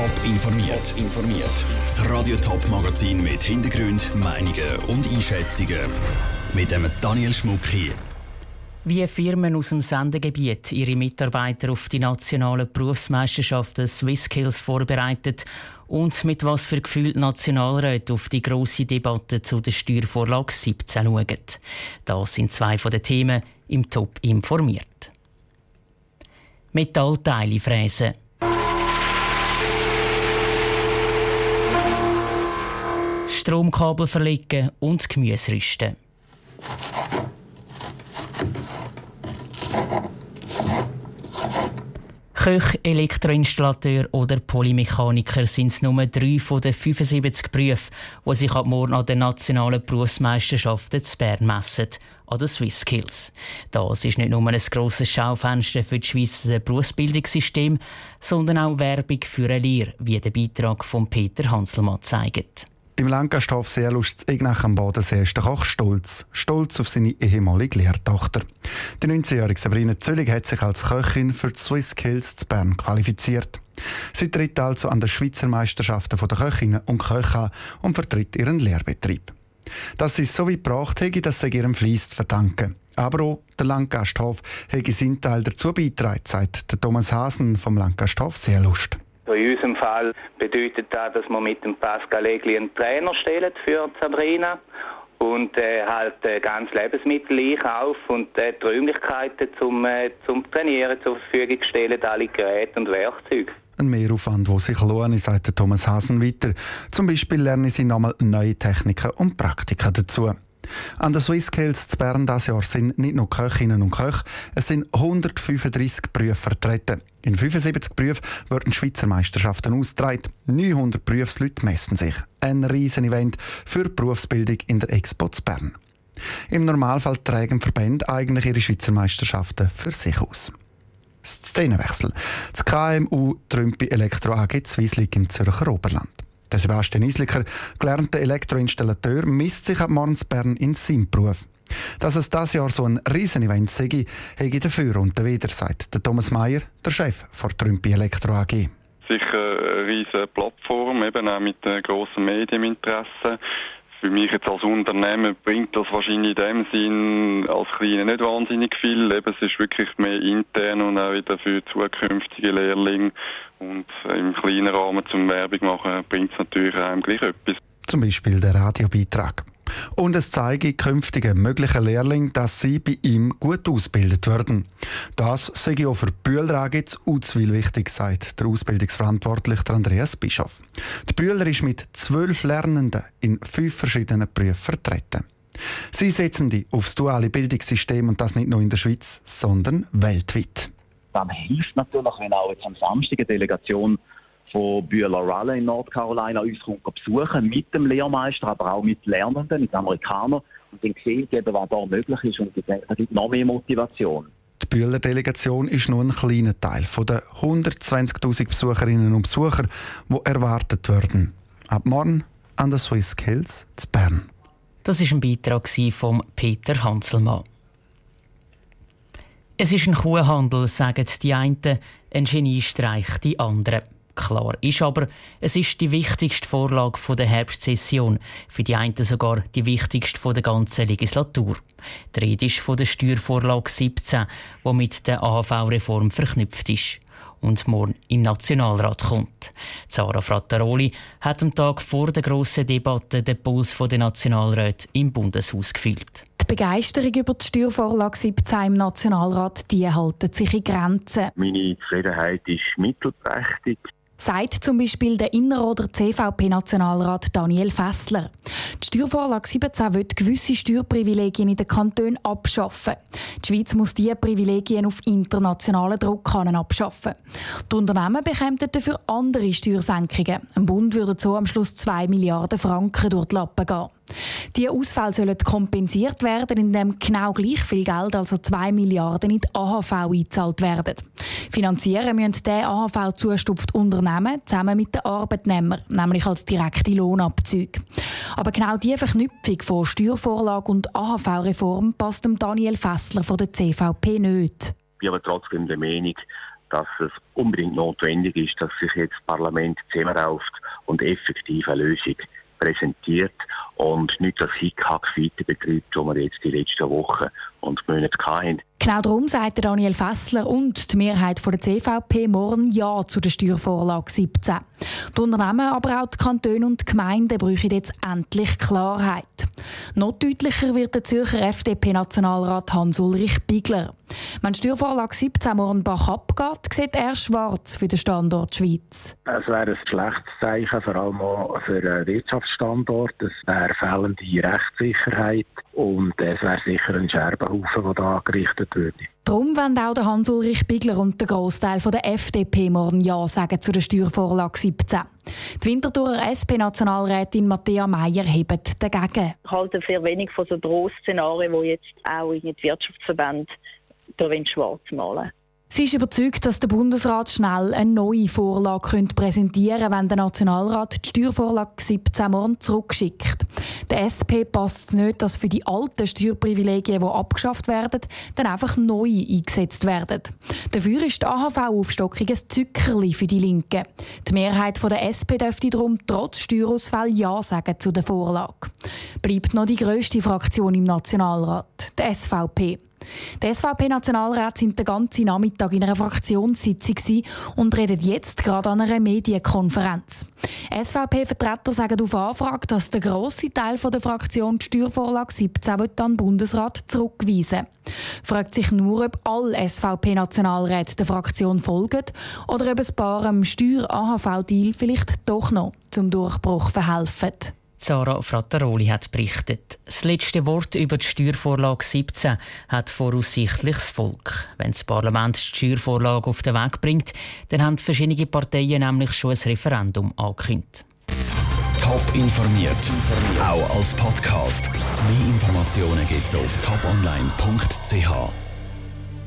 Top informiert. informiert. Das Radio Top Magazin mit Hintergrund, Meinungen und Einschätzungen mit dem Daniel Schmuck hier. Wie Firmen aus dem Sendegebiet ihre Mitarbeiter auf die nationalen Berufsmeisterschaften SwissSkills vorbereitet und mit was für Gefühl Nationalräte auf die grosse Debatte zu der Steuervorlage 17 schauen. Das sind zwei von den Themen im Top informiert. Metallteile fräsen. Stromkabel verlegen und Gemüse rüsten. Köch, Elektroinstallateur oder Polymechaniker sind nur drei von den 75 Berufen, die sich ab morgen an den nationalen Berufsmeisterschaften zu Bern messen, an den SwissSkills. Das ist nicht nur ein grosses Schaufenster für das Schweizer Berufsbildungssystem, sondern auch Werbung für eine Lehre, wie der Beitrag von Peter Hanselmann zeigt. Im Landgasthof Seelust Ignach am Bodensee ist der Koch stolz. Stolz auf seine ehemalige Lehrtochter. Die 19-jährige Sabrina Zöllig hat sich als Köchin für die Swiss Kills zu Bern qualifiziert. Sie tritt also an den Schweizer Meisterschaften der Köchinnen und Köche an und vertritt ihren Lehrbetrieb. Dass sie es so weit gebracht hat, das sei ihrem Fleiss zu verdanken. Aber auch der Landgasthof hat seinen Teil dazu beigetragen, sagt Thomas Hasen vom Landgasthof Seelust. In unserem Fall bedeutet das, dass wir mit dem Pascal Egli einen Trainer stellen für Sabrina und äh, halt äh, ganz Lebensmittel einkauf und äh, die Räumlichkeiten zum, äh, zum Trainieren zur Verfügung stellen, alle Geräte und Werkzeuge. Ein Mehraufwand, der sich lohnt, sagt Thomas Hasen weiter. Zum Beispiel lernen sie nochmal neue Techniken und Praktika dazu. An der Swisscales zu Bern dieses Jahr sind nicht nur Köchinnen und Köche, es sind 135 Berufe vertreten. In 75 Berufen werden Schweizer Meisterschaften ausgetragen. 900 Berufsleute messen sich. Ein riesen Event für die Berufsbildung in der Expo zu Bern. Im Normalfall tragen Verbände eigentlich ihre Schweizer Meisterschaften für sich aus. Szenenwechsel. Das KMU Trümpi Elektro AG Zwieslig im Zürcher Oberland. Der Sebastian Isliker, gelernter Elektroinstallateur, misst sich ab morgens Bern in seinem Beruf. Dass es dieses Jahr so ein Riesenevent sei, habe dafür und dawider, sagt der Thomas Mayer, der Chef der Trümpi Elektro AG. Sicher eine riesige Plattform, eben auch mit einem grossen Medieninteresse. Für mich jetzt als Unternehmen bringt das wahrscheinlich in dem Sinn als Kleine nicht wahnsinnig viel. Eben, es ist wirklich mehr intern und auch wieder für zukünftige Lehrlinge. Und im kleinen Rahmen zum Werbung machen bringt es natürlich auch gleich etwas. Zum Beispiel der Radiobeitrag. Und es zeige künftigen möglichen Lehrlingen, dass sie bei ihm gut ausgebildet werden. Das sei auch für Bühler AG Uzwil wichtig, sagt der Ausbildungsverantwortliche Andreas Bischof. Die Bühler ist mit zwölf Lernenden in fünf verschiedenen Berufen vertreten. Sie setzen die aufs duale Bildungssystem und das nicht nur in der Schweiz, sondern weltweit. Dann hilft natürlich, wenn auch jetzt am Samstag eine Delegation von Bühler Raleigh in North Carolina uns kommt besuchen mit dem Lehrmeister, aber auch mit Lernenden, mit Amerikanern und dann sehen eben, was da möglich ist und ich denke, da gibt noch mehr Motivation. Die Bühler Delegation ist nur ein kleiner Teil von den 120.000 Besucherinnen und Besuchern, die erwartet werden. Ab morgen an der Swiss Kills zu Bern. Das ist ein Beitrag von Peter Hanselmann. Es ist ein Kuhhandel, sagen die einen, ein Geniestreich die anderen. Klar ist aber, es ist die wichtigste Vorlage der Herbstsession, für die einen sogar die wichtigste der ganzen Legislatur. Die Rede ist von der Steuervorlage 17, die mit der AHV-Reform verknüpft ist und morgen im Nationalrat kommt. Zara Frattaroli hat am Tag vor der grossen Debatte den Puls der Nationalräte im Bundeshaus gefühlt. Die Begeisterung über die Steuervorlage 17 im Nationalrat die halten sich in Grenzen. Meine Zufriedenheit ist mittelprächtig sagt zum Beispiel der Inneroder CVP-Nationalrat Daniel Fessler. Die Steuervorlage 17 will gewisse Steuerprivilegien in den Kantonen abschaffen. Die Schweiz muss diese Privilegien auf internationalen Druck abschaffen. Die Unternehmen bekämen dafür andere Steuersenkungen. Im Bund würde so am Schluss 2 Milliarden Franken durch die Lappen gehen. Diese Ausfälle sollen kompensiert werden, indem genau gleich viel Geld, also 2 Milliarden, in die AHV eingezahlt werden. Finanzieren müssen der AHV zustupft Unternehmen zusammen mit den Arbeitnehmern, nämlich als direkte Lohnabzüge. Aber genau diese Verknüpfung von Steuervorlage und AHV-Reform passt dem Daniel Fessler von der CVP nicht. Ich bin aber trotzdem der Meinung, dass es unbedingt notwendig ist, dass sich jetzt das Parlament zusammenrauft und effektiv eine Lösung präsentiert und nicht das Hickhack weiter das wir jetzt die letzten Wochen und Monate hatten. Genau darum sagt Daniel Fessler und die Mehrheit der CVP morgen Ja zu der Steuervorlage 17. Die Unternehmen, aber auch die Kantone und die Gemeinden brauchen jetzt endlich Klarheit. Noch deutlicher wird der Zürcher FDP-Nationalrat Hans-Ulrich Bigler. Wenn die Steuervorlage 17 morgen Bach abgeht, sieht er schwarz für den Standort Schweiz. Es wäre ein schlechtes Zeichen, vor allem auch für den Wirtschaftsstandort. Es wäre fehlende Rechtssicherheit und es wäre sicher ein Scherbenhaufen, der da angerichtet würde. Darum wollen auch der Hans-Ulrich Bigler und der Großteil der FDP morgen Ja sagen zu der Steuervorlage 17. Die Winterthurer SP-Nationalrätin Matthäa Meyer hebt dagegen. Ich halte sehr wenig von so Drohszenarien, die jetzt auch in die Wirtschaftsverbände schwarz malen Sie ist überzeugt, dass der Bundesrat schnell eine neue Vorlage präsentieren könnte, wenn der Nationalrat die Steuervorlage 17 morgen zurückschickt. Der SP passt es nicht, dass für die alten Steuerprivilegien, die abgeschafft werden, dann einfach neu eingesetzt werden. Dafür ist die AHV-Aufstockung ein Zückerli für die Linken. Die Mehrheit der SP dürfte darum trotz Steuerausfall Ja sagen zu der Vorlage. Bleibt noch die grösste Fraktion im Nationalrat, die SVP. Die SVP-Nationalräte sind den ganzen Nachmittag in einer Fraktionssitzung und reden jetzt gerade an einer Medienkonferenz. SVP-Vertreter sagen auf Anfrage, dass der grosse Teil der Fraktion die Steuervorlage 17 an den Bundesrat zurückweisen Fragt sich nur, ob alle SVP-Nationalräte der Fraktion folgen oder ob ein paar am Steuer-AHV-Deal vielleicht doch noch zum Durchbruch verhelfen. Sarah Frattaroli hat berichtet. Das letzte Wort über die Steuervorlage 17 hat voraussichtlich das Volk. Wenn das Parlament die Steuervorlage auf den Weg bringt, dann haben verschiedene Parteien nämlich schon ein Referendum angekündigt. Top informiert, auch als Podcast. Mehr Informationen gibt es auf toponline.ch.